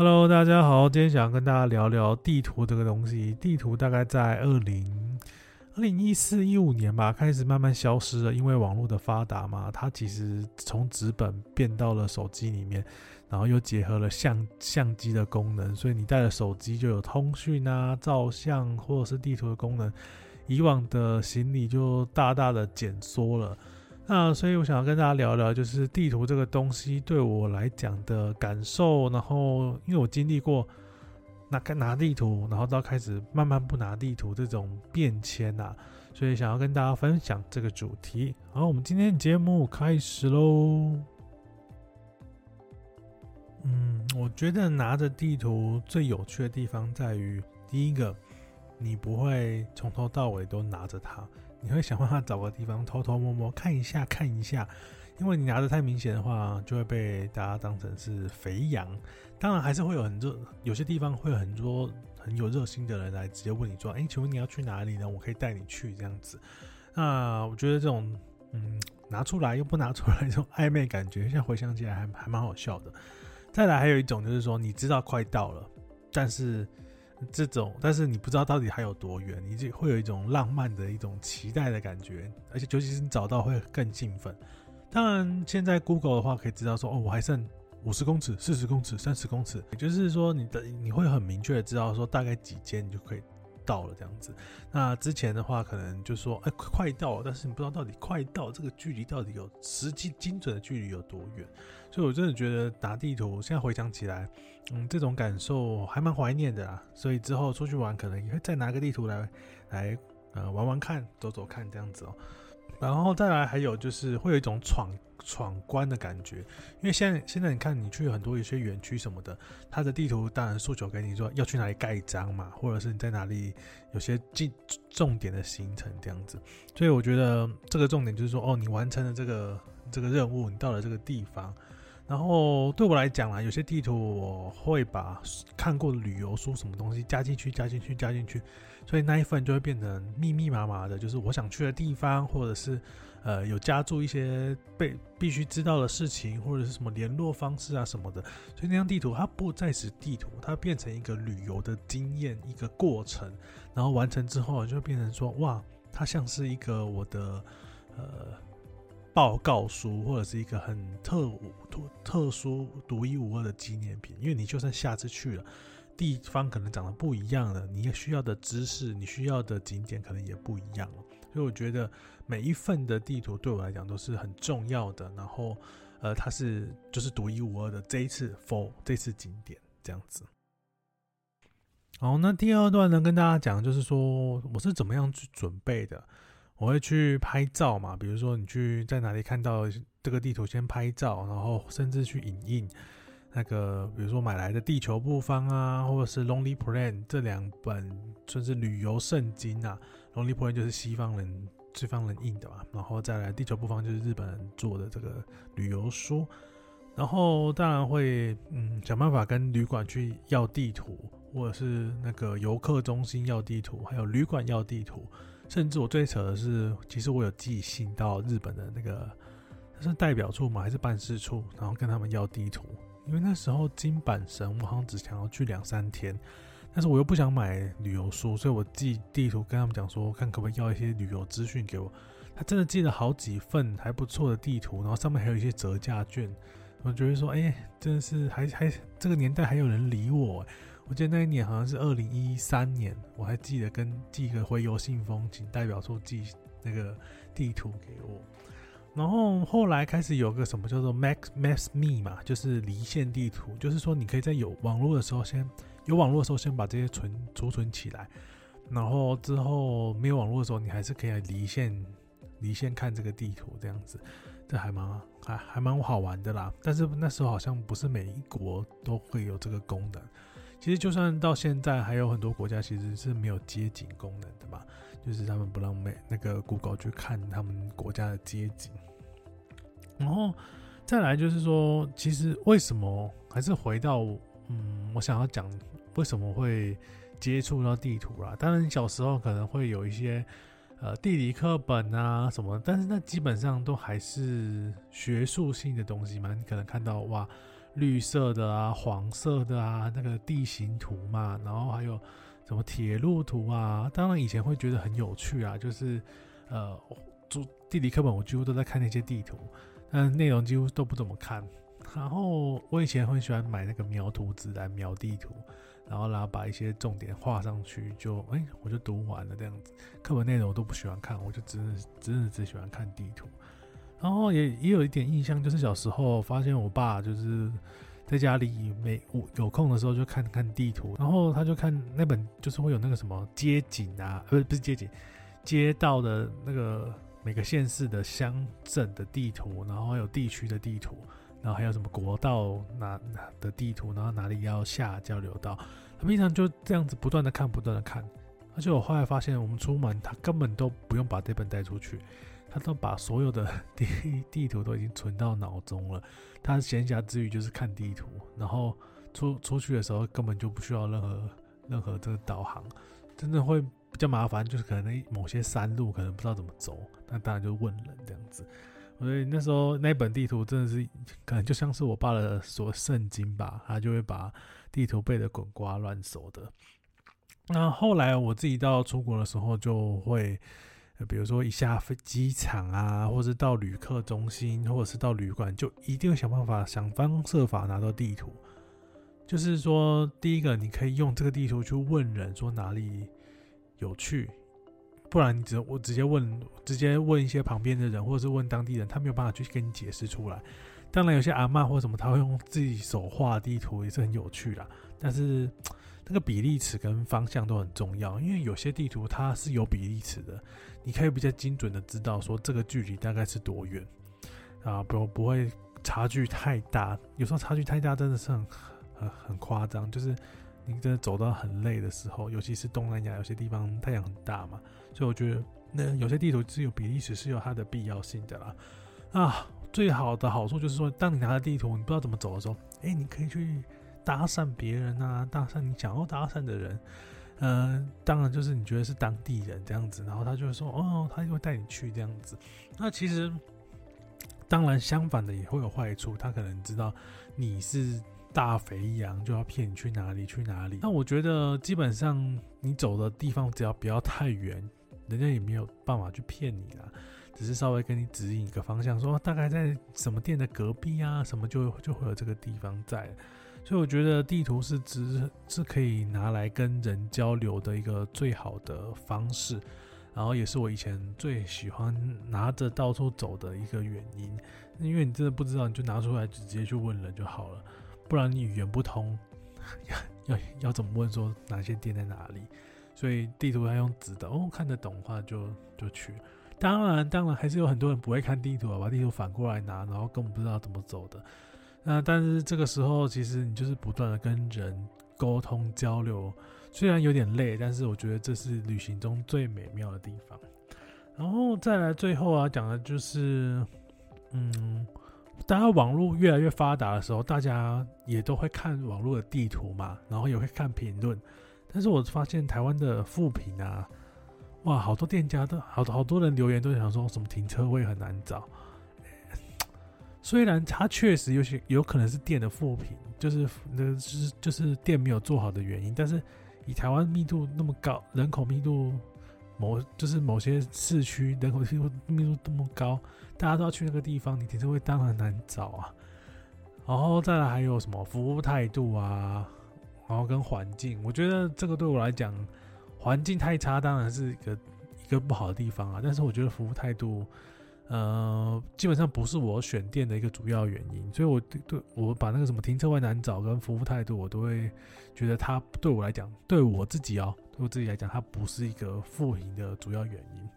Hello，大家好，今天想跟大家聊聊地图这个东西。地图大概在二零二零一四一五年吧，开始慢慢消失了，因为网络的发达嘛，它其实从纸本变到了手机里面，然后又结合了相相机的功能，所以你带了手机就有通讯啊、照相或者是地图的功能，以往的行李就大大的减缩了。那所以，我想要跟大家聊聊，就是地图这个东西对我来讲的感受。然后，因为我经历过拿拿地图，然后到开始慢慢不拿地图这种变迁啊，所以想要跟大家分享这个主题。好，我们今天节目开始喽。嗯，我觉得拿着地图最有趣的地方在于，第一个，你不会从头到尾都拿着它。你会想办法找个地方偷偷摸摸看一下看一下，因为你拿得太明显的话，就会被大家当成是肥羊。当然还是会有很热，有些地方会有很多很有热心的人来直接问你说：“哎，请问你要去哪里呢？我可以带你去这样子。”那我觉得这种嗯拿出来又不拿出来 这种暧昧感觉，现在回想起来还还蛮好笑的。再来还有一种就是说，你知道快到了，但是。这种，但是你不知道到底还有多远，你就会有一种浪漫的一种期待的感觉，而且尤其是你找到会更兴奋。当然，现在 Google 的话可以知道说，哦，我还剩五十公尺、四十公尺、三十公尺，也就是说，你的你会很明确的知道说大概几间你就可以到了这样子。那之前的话，可能就说，哎，快到了，但是你不知道到底快到这个距离到底有实际精准的距离有多远。所以，我真的觉得打地图，现在回想起来，嗯，这种感受还蛮怀念的啊。所以之后出去玩，可能也会再拿个地图来来呃玩玩看，走走看这样子哦。然后再来，还有就是会有一种闯闯关的感觉，因为现在现在你看，你去很多一些园区什么的，它的地图当然诉求给你说要去哪里盖章嘛，或者是你在哪里有些重重点的行程这样子。所以我觉得这个重点就是说，哦，你完成了这个这个任务，你到了这个地方。然后对我来讲啊，有些地图我会把看过的旅游书什么东西加进去，加进去，加进去，所以那一份就会变成密密麻麻的，就是我想去的地方，或者是呃有加注一些被必须知道的事情，或者是什么联络方式啊什么的。所以那张地图它不再是地图，它变成一个旅游的经验，一个过程。然后完成之后就变成说，哇，它像是一个我的呃。报告书或者是一个很特特特殊、独一无二的纪念品，因为你就算下次去了，地方可能长得不一样了，你也需要的知识、你需要的景点可能也不一样了。所以我觉得每一份的地图对我来讲都是很重要的。然后，呃，它是就是独一无二的。这一次 for 这次景点这样子。好，那第二段呢，跟大家讲就是说我是怎么样去准备的。我会去拍照嘛，比如说你去在哪里看到这个地图，先拍照，然后甚至去影印那个，比如说买来的地球布方啊，或者是 Lonely Planet 这两本算是旅游圣经啊。Lonely Planet 就是西方人西方人印的嘛，然后再来地球布方就是日本人做的这个旅游书，然后当然会嗯想办法跟旅馆去要地图，或者是那个游客中心要地图，还有旅馆要地图。甚至我最扯的是，其实我有寄信到日本的那个，是代表处吗？还是办事处？然后跟他们要地图，因为那时候金板神我好像只想要去两三天，但是我又不想买旅游书，所以我寄地图跟他们讲说，看可不可以要一些旅游资讯给我。他真的寄了好几份还不错的地图，然后上面还有一些折价券。我觉得说，哎、真的是还还这个年代还有人理我。我记得那一年好像是二零一三年，我还记得跟寄个回邮信封，请代表处寄那个地图给我。然后后来开始有个什么叫做 Max Maps Me 嘛，就是离线地图，就是说你可以在有网络的时候先有网络的时候先把这些存储存起来，然后之后没有网络的时候，你还是可以离线离线看这个地图这样子，这还蛮还还蛮好玩的啦。但是那时候好像不是每一国都会有这个功能。其实，就算到现在，还有很多国家其实是没有街景功能的嘛，就是他们不让美那个 Google 去看他们国家的街景。然后再来就是说，其实为什么还是回到嗯，我想要讲为什么会接触到地图啦？当然，小时候可能会有一些呃地理课本啊什么，但是那基本上都还是学术性的东西嘛。你可能看到哇。绿色的啊、黄色的啊，那个地形图嘛，然后还有什么铁路图啊。当然以前会觉得很有趣啊，就是呃，做地理课本我几乎都在看那些地图，但内容几乎都不怎么看。然后我以前很喜欢买那个描图纸来描地图，然后然后把一些重点画上去，就哎、我就读完了这样子。课本内容我都不喜欢看，我就只是真的只喜欢看地图。然后也也有一点印象，就是小时候发现我爸就是在家里没有空的时候就看看地图，然后他就看那本就是会有那个什么街景啊，不是不是街景，街道的那个每个县市的乡镇的地图，然后还有地区的地图。然后还有什么国道哪哪的地图，然后哪里要下交流道，他平常就这样子不断的看，不断的看。而且我后来发现，我们出门他根本都不用把这本带出去，他都把所有的地地图都已经存到脑中了。他闲暇之余就是看地图，然后出出去的时候根本就不需要任何任何这个导航，真的会比较麻烦，就是可能某些山路可能不知道怎么走，那当然就问人这样子。所以那时候那本地图真的是可能就像是我爸的所圣经吧，他就会把地图背得滚瓜烂熟的。那后来我自己到出国的时候，就会比如说一下飞机场啊，或是到旅客中心，或者是到旅馆，就一定会想办法想方设法拿到地图。就是说，第一个你可以用这个地图去问人说哪里有趣。不然你只我直接问，直接问一些旁边的人，或者是问当地人，他没有办法去跟你解释出来。当然，有些阿嬷或什么，他会用自己手画地图，也是很有趣啦。但是那个比例尺跟方向都很重要，因为有些地图它是有比例尺的，你可以比较精准的知道说这个距离大概是多远啊，不不会差距太大。有时候差距太大，真的是很很很夸张，就是。你真的走到很累的时候，尤其是东南亚有些地方太阳很大嘛，所以我觉得那有些地图是有比例尺是有它的必要性的啦。啊，最好的好处就是说，当你拿着地图，你不知道怎么走的时候，哎、你可以去搭讪别人啊，搭讪你想要搭讪的人。嗯、当然就是你觉得是当地人这样子，然后他就会说，哦，他就会带你去这样子。那其实当然相反的也会有坏处，他可能知道你是。大肥羊就要骗你去哪里去哪里？那我觉得基本上你走的地方只要不要太远，人家也没有办法去骗你啦，只是稍微跟你指引一个方向，说大概在什么店的隔壁啊，什么就就会有这个地方在。所以我觉得地图是只是可以拿来跟人交流的一个最好的方式，然后也是我以前最喜欢拿着到处走的一个原因，因为你真的不知道，你就拿出来直接去问人就好了。不然你语言不通，要要要怎么问说哪些店在哪里？所以地图要用纸的哦，看得懂的话就就去。当然，当然还是有很多人不会看地图啊，把地图反过来拿，然后根本不知道怎么走的。那但是这个时候，其实你就是不断的跟人沟通交流，虽然有点累，但是我觉得这是旅行中最美妙的地方。然后再来最后啊，讲的就是嗯。当然，网络越来越发达的时候，大家也都会看网络的地图嘛，然后也会看评论。但是我发现台湾的负评啊，哇，好多店家都好好多人留言都想说什么停车位很难找。虽然它确实有些有可能是店的负品，就是那就是就是店没有做好的原因。但是以台湾密度那么高，人口密度。某就是某些市区人口密度密度这么高，大家都要去那个地方，你停车位当然难找啊。然后再来还有什么服务态度啊，然后跟环境，我觉得这个对我来讲，环境太差当然是一个一个不好的地方啊。但是我觉得服务态度，呃，基本上不是我选店的一个主要原因。所以我对对我把那个什么停车位难找跟服务态度，我都会觉得它对我来讲，对我自己哦。对我自己来讲，它不是一个负评的主要原因。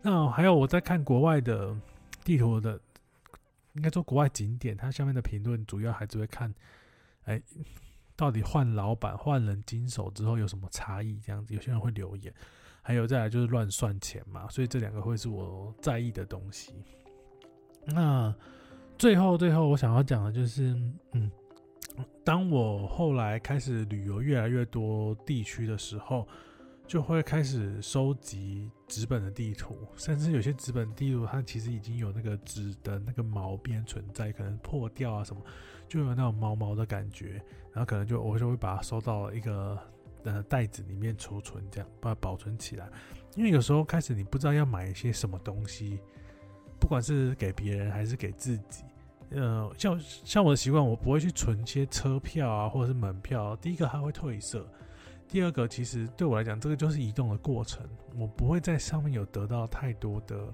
那还有我在看国外的地图的，应该说国外景点，它下面的评论主要还是会看，哎，到底换老板、换人经手之后有什么差异？这样子，有些人会留言。还有再来就是乱算钱嘛，所以这两个会是我在意的东西。那最后最后我想要讲的就是，嗯。当我后来开始旅游越来越多地区的时候，就会开始收集纸本的地图，甚至有些纸本地图它其实已经有那个纸的那个毛边存在，可能破掉啊什么，就有那种毛毛的感觉，然后可能就我就会把它收到一个呃袋子里面储存，这样把它保存起来。因为有时候开始你不知道要买一些什么东西，不管是给别人还是给自己，呃，像像我的习惯，我不会去存一些车票啊或者是门票，第一个它会褪色。第二个，其实对我来讲，这个就是移动的过程，我不会在上面有得到太多的、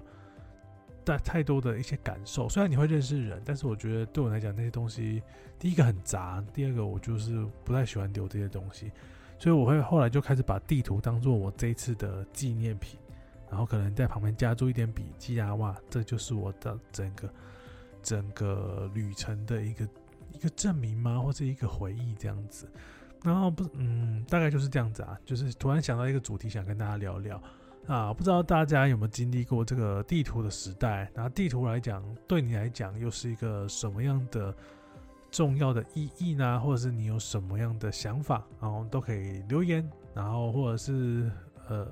太太多的一些感受。虽然你会认识人，但是我觉得对我来讲，那些东西，第一个很杂，第二个我就是不太喜欢留这些东西，所以我会后来就开始把地图当做我这一次的纪念品，然后可能在旁边加注一点笔记啊，哇，这就是我的整个整个旅程的一个一个证明吗？或者一个回忆这样子。然后不，嗯，大概就是这样子啊，就是突然想到一个主题，想跟大家聊聊啊，不知道大家有没有经历过这个地图的时代？那地图来讲，对你来讲又是一个什么样的重要的意义呢？或者是你有什么样的想法，然后都可以留言，然后或者是呃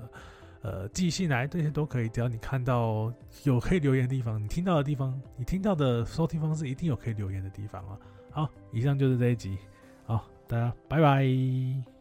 呃寄信来，这些都可以。只要你看到有可以留言的地方，你听到的地方，你听到的收听方式一定有可以留言的地方啊。好，以上就是这一集。好大家拜拜。